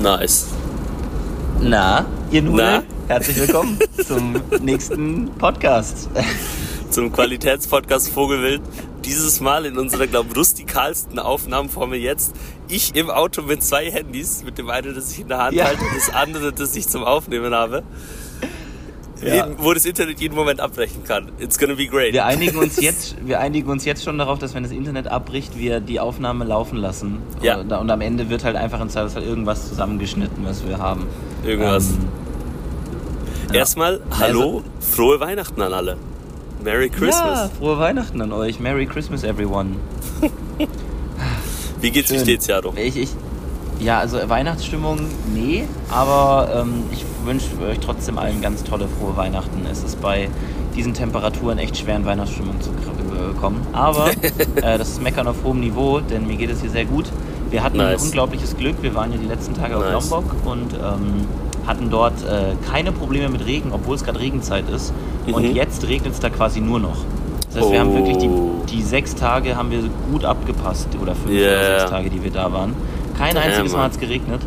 Nice. Na, ihr Nudel, Na? herzlich willkommen zum nächsten Podcast. Zum Qualitätspodcast Vogelwild. Dieses Mal in unserer, glaube ich, rustikalsten Aufnahmeform jetzt. Ich im Auto mit zwei Handys, mit dem einen, das ich in der Hand Ja. halte, und das andere, das ich zum Aufnehmen habe. Ja. Wo das Internet jeden Moment abbrechen kann. It's gonna be great. Wir einigen uns jetzt, wir einigen uns jetzt schon darauf, dass wenn das Internet abbricht, wir die Aufnahme laufen lassen. Ja. Und, und am Ende wird halt einfach in Zweifelsfall irgendwas zusammengeschnitten, was wir haben. Irgendwas. Ähm, Erstmal, hallo, frohe Weihnachten an alle. Merry Ja, Christmas. frohe Weihnachten an euch. Merry Christmas, everyone. Wie geht's, wie Schön. steht's, Jaro? Ich, ich, ja, also Weihnachtsstimmung, nee, aber ähm, ich wünsche euch trotzdem allen ganz tolle, frohe Weihnachten. Es ist bei diesen Temperaturen echt schwer, in Weihnachtsstimmung zu äh, kommen. Aber äh, das ist Meckern auf hohem Niveau, denn mir geht es hier sehr gut. Wir hatten Nice. unglaubliches Glück. Wir waren ja die letzten Tage Nice. auf Lombok und ähm, hatten dort äh, keine Probleme mit Regen, obwohl es gerade Regenzeit ist. Und Mhm. jetzt regnet es da quasi nur noch. Das heißt, wir haben wirklich die, Oh. die sechs Tage haben wir gut abgepasst oder fünf Yeah. oder sechs Tage, die wir da waren. Kein einziges Mal Mann. hat es geregnet.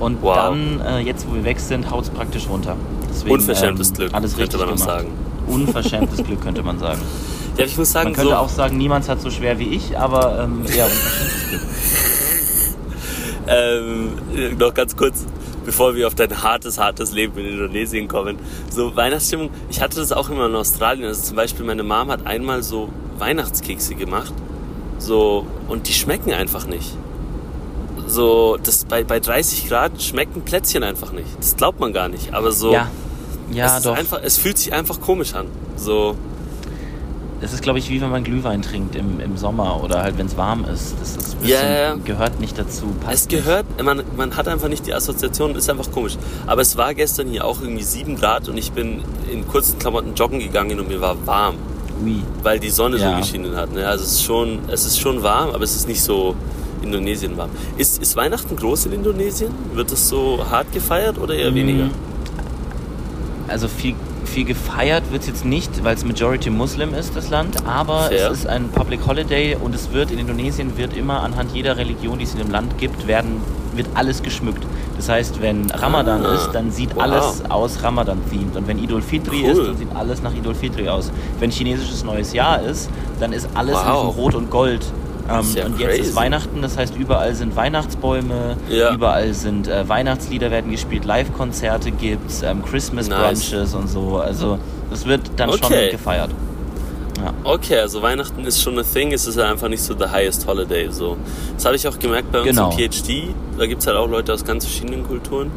Und Wow. dann, äh, jetzt wo wir weg sind, haut es praktisch runter. Deswegen, Unverschämtes ähm, Glück, alles könnte man auch gemacht. sagen. Unverschämtes Glück, könnte man sagen. Ja, ich muss sagen, Man könnte so, auch sagen, niemand hat so schwer wie ich, aber ähm, ja, unverschämtes Glück. Ähm, noch ganz kurz, bevor wir auf dein hartes, hartes Leben in Indonesien kommen. So Weihnachtsstimmung, ich hatte das auch immer in Australien. Also zum Beispiel meine Mom hat einmal so Weihnachtskekse gemacht. So, und die schmecken einfach nicht. So, das bei, bei 30 Grad schmecken Plätzchen einfach nicht. Das glaubt man gar nicht. Aber so, Ja, ja es, doch. Einfach, es fühlt sich einfach komisch an. So, Das ist, glaube ich, wie wenn man Glühwein trinkt im, im Sommer oder halt, wenn es warm ist. Das ist ein bisschen, ja. gehört nicht dazu. Es gehört, man, man hat einfach nicht die Assoziation, ist einfach komisch. Aber es war gestern hier auch irgendwie 7 Grad und ich bin in kurzen Klamotten joggen gegangen und mir war warm, Nicht. Ui. weil die Sonne Ja. so geschienen hat. Ne? Also es ist, schon, es ist schon warm, aber es ist nicht so Indonesien warm. Ist, ist Weihnachten groß in Indonesien? Wird es so hart gefeiert oder eher Mm, weniger? Also viel, viel gefeiert wird es jetzt nicht, weil es Majority Muslim ist, das Land, aber Fair. es ist ein Public Holiday und es wird in Indonesien wird immer anhand jeder Religion, die es in dem Land gibt, werden, wird alles geschmückt. Das heißt, wenn Ramadan Ah, ist, dann sieht wow. alles aus Ramadan-themed. Und wenn Idul Fitri Cool. ist, dann sieht alles nach Idul Fitri aus. Wenn chinesisches neues Jahr ist, dann ist alles in Wow. diesem Rot und Gold. Ähm, ja und jetzt ist crazy. Weihnachten, das heißt, überall sind Weihnachtsbäume, Ja. überall sind äh, Weihnachtslieder werden gespielt, Live-Konzerte gibt's, ähm, Christmas Nice. Brunches und so. Also das wird dann schon Okay. gefeiert. Ja. Okay, also Weihnachten ist schon a thing, es ist einfach nicht so the highest holiday. So. Das habe ich auch gemerkt bei uns Genau. im PhD. Da gibt es halt auch Leute aus ganz verschiedenen Kulturen.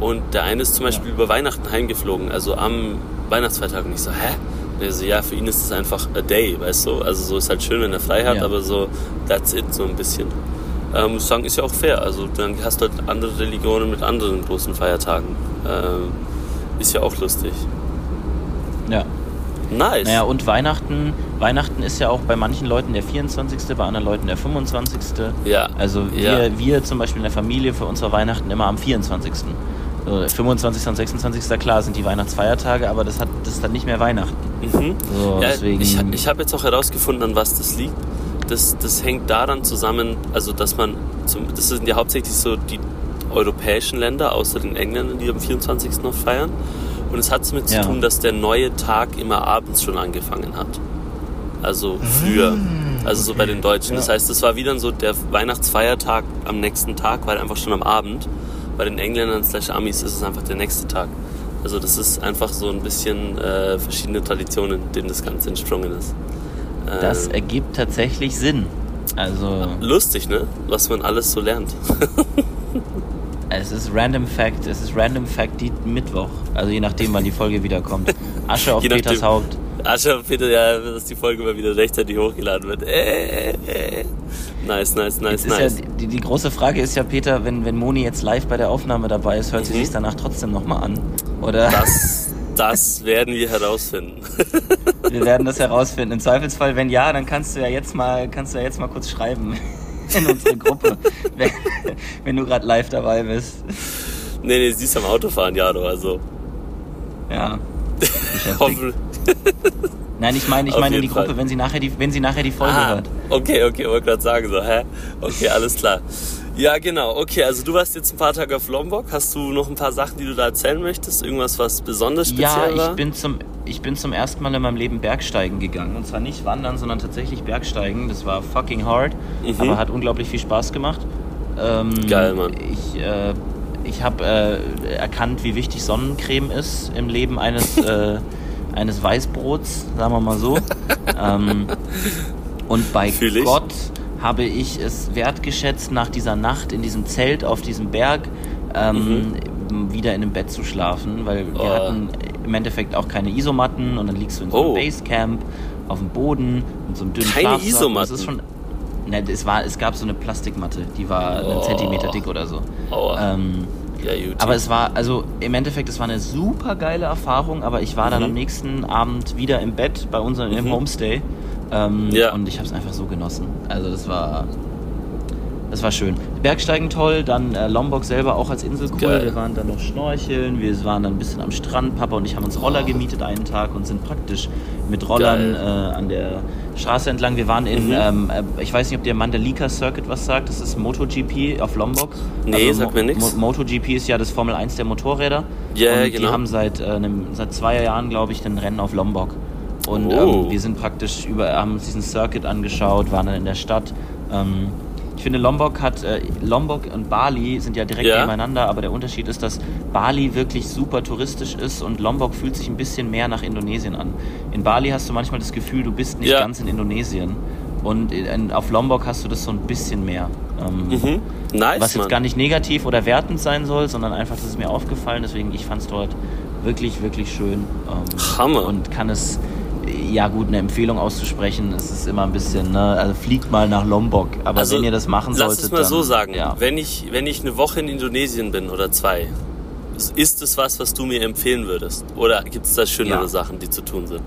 Und der eine ist zum Beispiel über Weihnachten heimgeflogen, also am Weihnachtsfeiertag. Und ich so, hä? Und er so, ja, für ihn ist es einfach a day, weißt du? Also so ist halt schön, wenn er frei hat, Ja. aber so, that's it, so ein bisschen. Ähm, muss sagen, ist ja auch fair. Also dann hast du halt andere Religionen mit anderen großen Feiertagen. Ähm, ist ja auch lustig. ja. Nice. Naja, und Weihnachten, Weihnachten ist ja auch bei manchen Leuten der 24., bei anderen Leuten der 25. ja. Also wir, Ja. wir zum Beispiel in der Familie für uns war Weihnachten immer am 24. So, 25. und 26. klar sind die Weihnachtsfeiertage, aber das, hat, das ist dann nicht mehr Weihnachten. Mhm. So, Ja, deswegen, ich ich habe jetzt auch herausgefunden, an was das liegt. Das, das hängt daran zusammen, also dass man, zum, das sind ja hauptsächlich so die europäischen Länder, außer den Engländern, die am 24. noch feiern. Und es hat damit Ja. zu tun, dass der neue Tag immer abends schon angefangen hat. Also früher. Also so bei den Deutschen. Das Ja. heißt, es war wieder so der Weihnachtsfeiertag am nächsten Tag, war einfach schon am Abend. Bei den Engländern slash Amis ist es einfach der nächste Tag. Also das ist einfach so ein bisschen äh, verschiedene Traditionen, denen das Ganze entsprungen ist. Ähm, das ergibt tatsächlich Sinn. Also lustig, ne? Was man alles so lernt. es ist Random Fact, es ist Random Fact die Mittwoch. Also je nachdem, wann die Folge wiederkommt. Asche auf Je nachdem. Peters Haupt. Asche und Peter, ja, dass die Folge mal wieder rechtzeitig hochgeladen wird. Äh, äh, äh. Nice, nice, nice, nice. ja, die, die große Frage ist ja, Peter, wenn, wenn Moni jetzt live bei der Aufnahme dabei ist, hört sie Mhm. sich danach trotzdem nochmal an? Oder Das, das werden wir herausfinden. wir werden das herausfinden. Im Zweifelsfall, wenn ja, dann kannst du ja jetzt mal, kannst du ja jetzt mal kurz schreiben in unsere Gruppe, wenn, wenn du gerade live dabei bist. nee, nee, sie ist am Autofahren, Jaro, also. Ja. beschäftigt. Nein, ich meine, ich Auf meine jeden die Gruppe, wenn sie nachher die, wenn sie nachher die Folge ah, hört. okay, okay, wollte gerade sagen so, hä? Okay, alles klar. Ja, genau. Okay, also du warst jetzt ein paar Tage auf Lombok. Hast du noch ein paar Sachen, die du da erzählen möchtest? Irgendwas, was besonders speziell ja, war? ich bin zum ich bin zum ersten Mal in meinem Leben Bergsteigen gegangen. Und zwar nicht wandern, sondern tatsächlich Bergsteigen. Das war fucking hard, Mhm. aber hat unglaublich viel Spaß gemacht. Ähm, Geil, Mann. Ich, äh, ich habe äh, erkannt, wie wichtig Sonnencreme ist im Leben eines, äh, eines Weißbrots, sagen wir mal so. ähm, und bei Fühl ich. Gott habe ich es wertgeschätzt, nach dieser Nacht in diesem Zelt auf diesem Berg ähm, wieder in einem Bett zu schlafen, weil wir Mhm. Oh. hatten im Endeffekt auch keine Isomatten und dann liegst du in so einem Oh. Basecamp auf dem Boden mit so einem dünnen Keine Schlafsack. Isomatten? Das ist schon, ne, es, war, es gab so eine Plastikmatte, die war einen Oh. Zentimeter dick oder so. Ähm, ja, gut. aber es war, also im Endeffekt, es war eine super geile Erfahrung, aber ich war dann Mhm. am nächsten Abend wieder im Bett bei unserem Mhm. Homestay ähm, Ja. und ich habe es einfach so genossen. Also das war, das war schön. Bergsteigen toll, dann äh, Lombok selber auch als Insel cool. Geil. Wir waren dann noch schnorcheln, wir waren dann ein bisschen am Strand. Papa und ich haben uns Roller gemietet einen Tag und sind praktisch mit Rollern äh, an der Straße entlang. Wir waren in, Mhm. ähm, äh, ich weiß nicht, ob der Mandalika Circuit was sagt. Das ist MotoGP auf Lombok. Nee, Also sagt mir Mo- nix. Mo- MotoGP ist ja das Formel 1 der Motorräder. Ja, und genau. Die haben seit, äh, einem, seit zwei Jahren, glaube ich, ein Rennen auf Lombok. Und Oh. ähm, wir sind praktisch über, haben uns diesen Circuit angeschaut, waren dann in der Stadt. Ähm, ich finde, Lombok hat, äh, Lombok und Bali sind ja direkt Ja. nebeneinander, aber der Unterschied ist, dass Bali wirklich super touristisch ist und Lombok fühlt sich ein bisschen mehr nach Indonesien an. In Bali hast du manchmal das Gefühl, du bist nicht Ja. ganz in Indonesien. Und in, auf Lombok hast du das so ein bisschen mehr. Ähm, mhm. Nice, was jetzt Mann. gar nicht negativ oder wertend sein soll, sondern einfach, das ist mir aufgefallen. Deswegen, ich fand es dort wirklich, wirklich schön. Ähm, Hammer. Und kann es, ja gut, eine Empfehlung auszusprechen, es ist immer ein bisschen, ne, also fliegt mal nach Lombok. Aber Also, wenn ihr das machen Lass solltet, es mal dann, so sagen. Ja. Wenn, ich, wenn ich eine Woche in Indonesien bin oder zwei, ist es was, was du mir empfehlen würdest? Oder gibt es da schönere Ja. Sachen, die zu tun sind?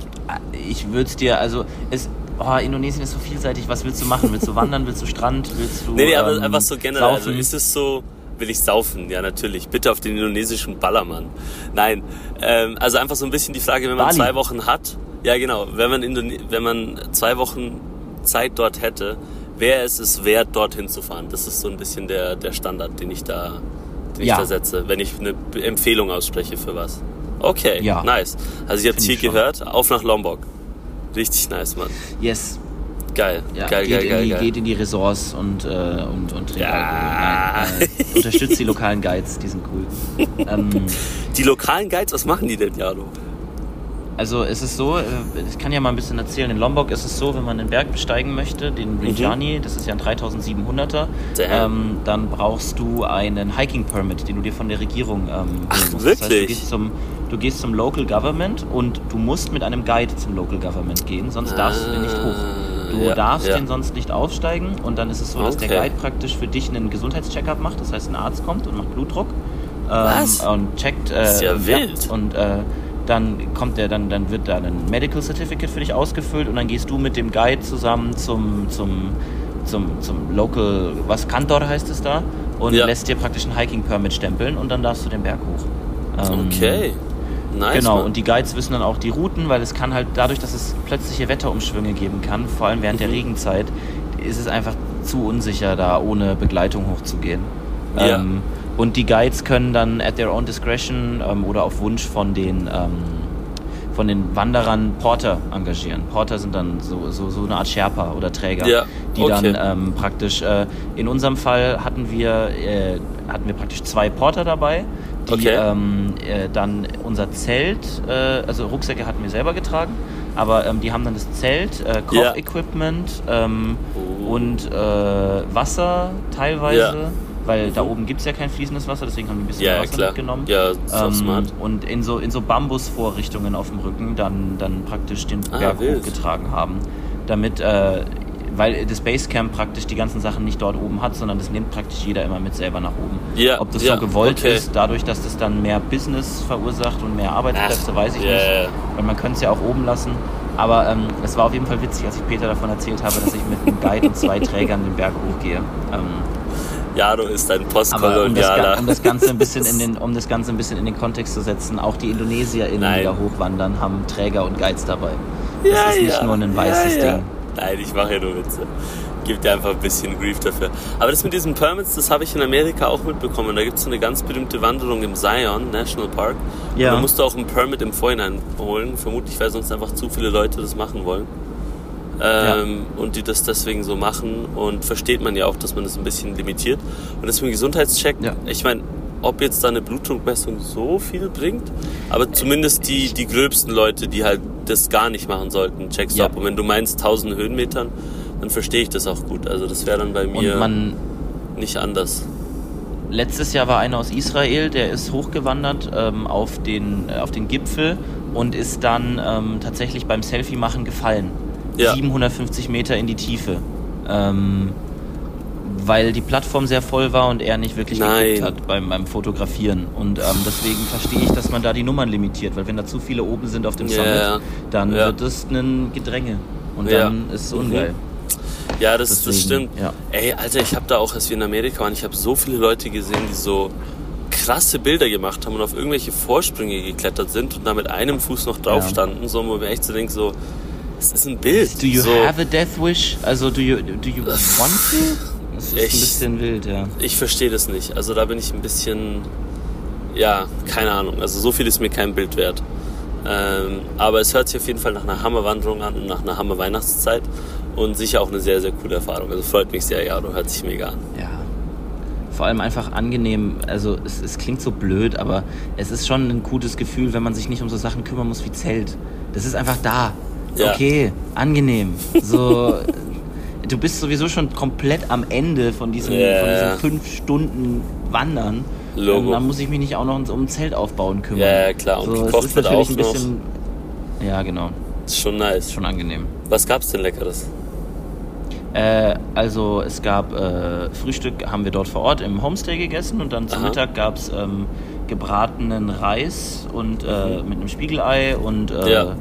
Ich würde es dir, also, es, oh, Indonesien ist so vielseitig. Was willst du machen? Willst du wandern? Willst du Strand? Willst du. Nee, nee, aber ähm, einfach so generell. Also ist es so, will ich saufen? Ja, natürlich. Bitte auf den indonesischen Ballermann. Nein, ähm, also einfach so ein bisschen die Frage, wenn man Bali. zwei Wochen hat. Ja, genau. Wenn man, Indone wenn man zwei Wochen Zeit dort hätte, wäre es es wert, dorthin zu fahren. Das ist so ein bisschen der, der Standard, den ich da, den Ja. ich da setze, wenn ich eine Empfehlung ausspreche für was. Okay, Ja. nice. Also ich habe Find hier ich schon. gehört, auf nach Lombok. Richtig nice, Mann. Yes. Geil, Ja, geil, geht, geil, geil, die, geil. geht in die Ressorts und, äh, und, und trinkt Ja. Alkohol. Nein, äh, unterstützt die lokalen Guides, die sind cool. ähm, Die lokalen Guides, was machen die denn, Jado? Also es ist so, äh, ich kann ja mal ein bisschen erzählen, in Lombok ist es so, wenn man den Berg besteigen möchte, den Rinjani, das ist ja ein 3700er, Mhm. Damn. ähm, dann brauchst du einen Hiking Permit, den du dir von der Regierung ähm, Ach, musst. Das heißt, du wirklich? gehst, zum, du gehst zum Local Government und du musst mit einem Guide zum Local Government gehen, sonst darfst du den nicht hoch. Du Ah, ja, darfst ja. den sonst nicht aufsteigen und dann ist es so, dass der Okay. Guide praktisch für dich einen Gesundheitscheckup macht. Das heißt, ein Arzt kommt und macht Blutdruck ähm, Was? und checkt. Äh, ist ja wild. und äh, dann kommt der, dann, dann wird da ein Medical Certificate für dich ausgefüllt und dann gehst du mit dem Guide zusammen zum, zum, zum, zum Local, was Kantor heißt es da, und Ja. lässt dir praktisch ein Hiking Permit stempeln und dann darfst du den Berg hoch. Ähm, Okay. Nice. Genau, Mann. und die Guides wissen dann auch die Routen, weil es kann halt dadurch, dass es plötzliche Wetterumschwünge geben kann, vor allem während der Mhm. Regenzeit, ist es einfach zu unsicher, da ohne Begleitung hochzugehen. Ja. Ähm, und die Guides können dann at their own discretion ähm, oder auf Wunsch von den, ähm, von den Wanderern Porter engagieren. Porter sind dann so, so, so eine Art Sherpa oder Träger, Ja, die okay. dann ähm, praktisch, äh, in unserem Fall hatten wir, äh, hatten wir praktisch zwei Porter dabei, die Okay. ähm, äh, dann unser Zelt, äh, also Rucksäcke hatten wir selber getragen, aber ähm, die haben dann das Zelt, äh, Ja. Kochequipment ähm, Oh. und äh, Wasser teilweise, Ja. Weil da oben gibt es ja kein fließendes Wasser, deswegen haben wir ein bisschen ja, Wasser klar. mitgenommen. Ja, Ähm, smart. und in so, in so Bambusvorrichtungen auf dem Rücken dann, dann praktisch den Ah, Berg wild. hochgetragen haben. Damit, äh, weil das Basecamp praktisch die ganzen Sachen nicht dort oben hat, sondern das nimmt praktisch jeder immer mit selber nach oben. Ja, Ob das ja, so gewollt okay. ist, dadurch, dass das dann mehr Business verursacht und mehr Arbeitsplätze, Ach, weiß ich ja, nicht. Weil man könnte es ja auch oben lassen. Aber ähm, es war auf jeden Fall witzig, als ich Peter davon erzählt habe, dass ich mit einem Guide und zwei Trägern den Berg hochgehe. Ähm, Jado ist ein um Postkolonialer. Ga- um das Ganze ein bisschen in den, um das Ganze ein bisschen in den Kontext zu setzen, auch die IndonesierInnen, Nein. die da hochwandern, haben Träger und Guides dabei. ja, das ist nicht ja, nur ein weißes ja, ja. Ding. Nein, ich mache ja nur Witze. gibt dir einfach ein bisschen Grief dafür. Aber das mit diesen Permits, das habe ich in Amerika auch mitbekommen. Da gibt es so eine ganz berühmte Wanderung im Zion National Park. Ja. Und da musst du auch ein Permit im Vorhinein holen. Vermutlich, weil sonst einfach zu viele Leute das machen wollen. Ähm, Und die das deswegen so machen. Und versteht man ja auch, dass man das ein bisschen limitiert. Und deswegen Gesundheitscheck. Ja. Ich meine, ob jetzt da eine Blutdruckmessung so viel bringt, aber zumindest die, die gröbsten Leute, die halt das gar nicht machen sollten, checkst du Ja. ab. Und wenn du meinst 1000 Höhenmetern, dann verstehe ich das auch gut. Also das wäre dann bei mir nicht anders. letztes Jahr war einer aus Israel, der ist hochgewandert ähm, auf, den, äh, auf den Gipfel und ist dann ähm, tatsächlich beim Selfie machen gefallen. Ja. 750 Meter in die Tiefe. Ähm, weil die Plattform sehr voll war und er nicht wirklich Nein. geguckt hat beim, beim Fotografieren. Und ähm, deswegen verstehe ich, dass man da die Nummern limitiert, weil wenn da zu viele oben sind auf dem Summit, ja. dann Ja. wird es ein Gedränge. Und Ja. dann ist es ungeil. Ja, das, das Deswegen, stimmt. ja. Ey, Alter, ich habe da auch, als wir in Amerika waren, ich habe so viele Leute gesehen, die so krasse Bilder gemacht haben und auf irgendwelche Vorsprünge geklettert sind und da mit einem Fuß noch drauf standen, so, wo mir echt so denke, so, es ist ein Bild. Do you so, have a death wish? Also, do you, do you want to? Das ist Ich- ein bisschen wild, ja. Ich verstehe das nicht. Also da bin ich ein bisschen, ja, keine Ahnung. Also so viel ist mir kein Bild wert. Ähm, aber es hört sich auf jeden Fall nach einer Hammerwanderung an und nach einer Hammer-Weihnachtszeit und sicher auch eine sehr, sehr coole Erfahrung. Also freut mich sehr, ja, du hört sich mega an. Ja. Vor allem einfach angenehm. Also, es, es klingt so blöd, aber es ist schon ein gutes Gefühl, wenn man sich nicht um so Sachen kümmern muss wie Zelt. Das ist einfach da. Ja. Okay, angenehm. So. Du bist sowieso schon komplett am Ende von diesen, Ja, von ja. diesen fünf Stunden Wandern. Logo. Und dann muss ich mich nicht auch noch um ein Zelt aufbauen kümmern. Ja, ja, klar. Und so, es gekocht ist natürlich auch ein bisschen. Ja, genau. Ist schon nice. Schon angenehm. Was gab's denn Leckeres? Äh, also es gab äh, Frühstück, haben wir dort vor Ort im Homestay gegessen und dann zum Aha. Mittag gab es ähm, gebratenen Reis und äh, mit einem Spiegelei und äh, Mhm. Ja.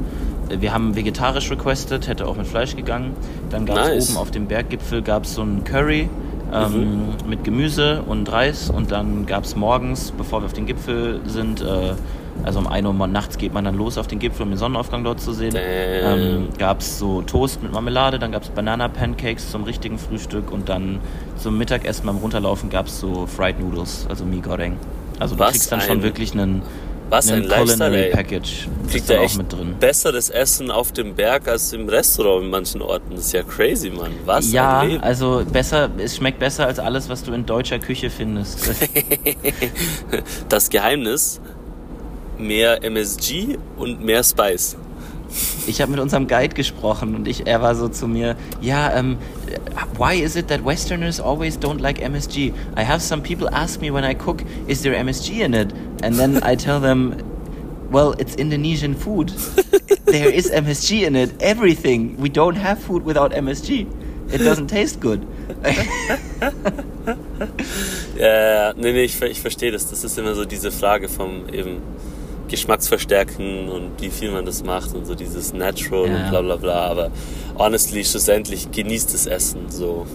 Wir haben vegetarisch requested, hätte auch mit Fleisch gegangen. Dann gab es Nice. oben auf dem Berggipfel gab so ein Curry ähm, Mhm. mit Gemüse und Reis und dann gab es morgens, bevor wir auf den Gipfel sind, äh, also um 1 Uhr nachts geht man dann los auf den Gipfel, um den Sonnenaufgang dort zu sehen. Ähm, gab es so Toast mit Marmelade, dann gab es Banana-Pancakes zum richtigen Frühstück und dann zum Mittagessen beim Runterlaufen gab es so Fried Noodles, also Mi Goreng. Also du Was kriegst dann schon wirklich einen, Was ein Lifestyle, ey. Package. Kriegt er auch echt mit drin. besseres Essen auf dem Berg als im Restaurant in manchen Orten. Das ist ja crazy, Mann. Was Ja, ein Leben. also besser, es schmeckt besser als alles, was du in deutscher Küche findest. Das Geheimnis, mehr MSG und mehr Spice. Ich habe mit unserem Guide gesprochen und ich, er war so zu mir, ja, ähm, why is it that Westerners always don't like MSG? I have some people ask me when I cook, is there MSG in it? And then I tell them, well, it's Indonesian food. there is MSG in it. Everything. We don't have food without MSG. It doesn't taste good. Ja, nee, nee, ich, ich verstehe das. Das ist immer so diese Frage vom eben Geschmacksverstärken und wie viel man das macht und so dieses Natural Ja. und bla bla bla. Aber honestly, schlussendlich genießt das Essen so.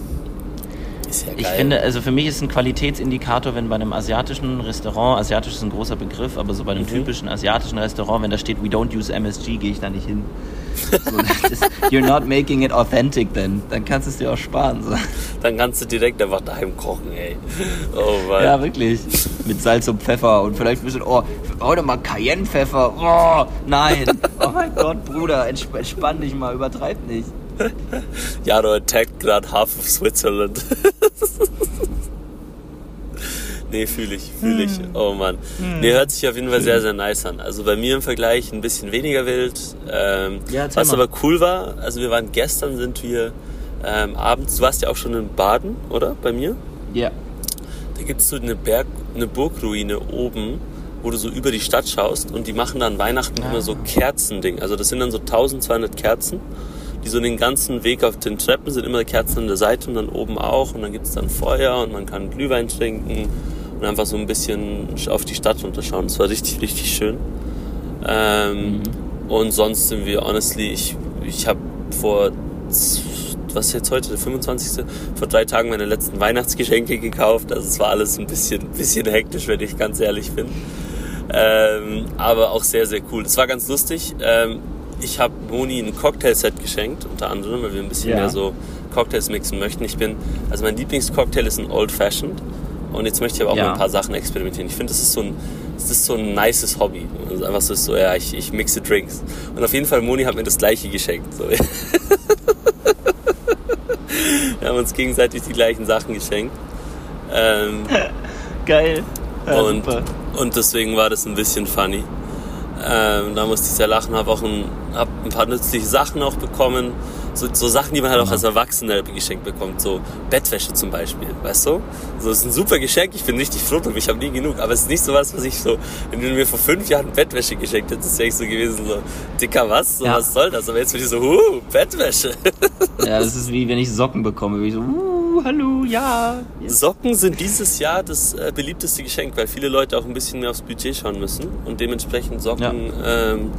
Ist ja geil. Ich finde, also für mich ist ein Qualitätsindikator, wenn bei einem asiatischen Restaurant, asiatisch ist ein großer Begriff, aber so bei einem Mhm. typischen asiatischen Restaurant, wenn da steht, we don't use MSG, gehe ich da nicht hin. So, ist, you're not making it authentic then. Dann kannst du es dir auch sparen. So. Dann kannst du direkt einfach daheim kochen, ey. Oh Mann. Ja, wirklich. Mit Salz und Pfeffer und vielleicht ein bisschen, oh, heute mal Cayennepfeffer. Oh, nein. Oh mein Gott, Bruder, entsp entspann dich mal, übertreib nicht. Jaro attackt gerade half of Switzerland. nee, fühle ich, fühle ich. Hm. Oh Mann. Nee, hört sich auf jeden Fall sehr, sehr nice an. Also bei mir im Vergleich ein bisschen weniger wild. Ähm, Ja, was mal. aber cool war, also wir waren gestern, sind wir ähm, abends, du warst ja auch schon in Baden, oder? Bei mir? Ja. Da gibt es so eine Berg, eine Burgruine oben, wo du so über die Stadt schaust und die machen dann Weihnachten immer so Kerzending. Also das sind dann so 1200 Kerzen, die so den ganzen Weg auf den Treppen sind immer Kerzen an der Seite und dann oben auch und dann gibt es dann Feuer und man kann Glühwein trinken und einfach so ein bisschen auf die Stadt runterschauen. Das war richtig, richtig schön. Ähm, Und sonst sind wir, honestly, ich, ich habe vor, was ist jetzt heute, der 25. Vor drei Tagen meine letzten Weihnachtsgeschenke gekauft. Also es war alles ein bisschen, bisschen hektisch, wenn ich ganz ehrlich bin. Ähm, aber auch sehr, sehr cool. Es war ganz lustig. Ähm, ich habe Moni ein Cocktailset geschenkt, unter anderem, weil wir ein bisschen Ja. mehr so Cocktails mixen möchten. Ich bin, also mein Lieblingscocktail ist ein Old Fashioned. Und jetzt möchte ich aber auch Ja. mal ein paar Sachen experimentieren. Ich finde, das ist so ein, das ist so ein nices Hobby. Also einfach so, so ja, ich, ich mixe Drinks. Und auf jeden Fall, Moni hat mir das gleiche geschenkt. So. wir haben uns gegenseitig die gleichen Sachen geschenkt. Ähm, Geil. Ja, und, super. Und deswegen war das ein bisschen funny. Ähm, da musste ich sehr lachen, habe auch ein, hab ein paar nützliche Sachen auch bekommen. So, so Sachen, die man halt auch Ja. als Erwachsener geschenkt bekommt. So Bettwäsche zum Beispiel, weißt du? So ist ein super Geschenk, ich bin richtig froh drüber, ich habe nie genug. Aber es ist nicht so was, was ich so, wenn du mir vor fünf Jahren Bettwäsche geschenkt hättest, wäre ich so gewesen, so, Dicker, was? So, Ja. Was soll das? Aber jetzt bin ich so, huh, Bettwäsche. Ja, das ist wie wenn ich Socken bekomme. Wie ich so, uh, hallo, ja. Socken sind dieses Jahr das äh, beliebteste Geschenk, weil viele Leute auch ein bisschen mehr aufs Budget schauen müssen und dementsprechend Socken ähm,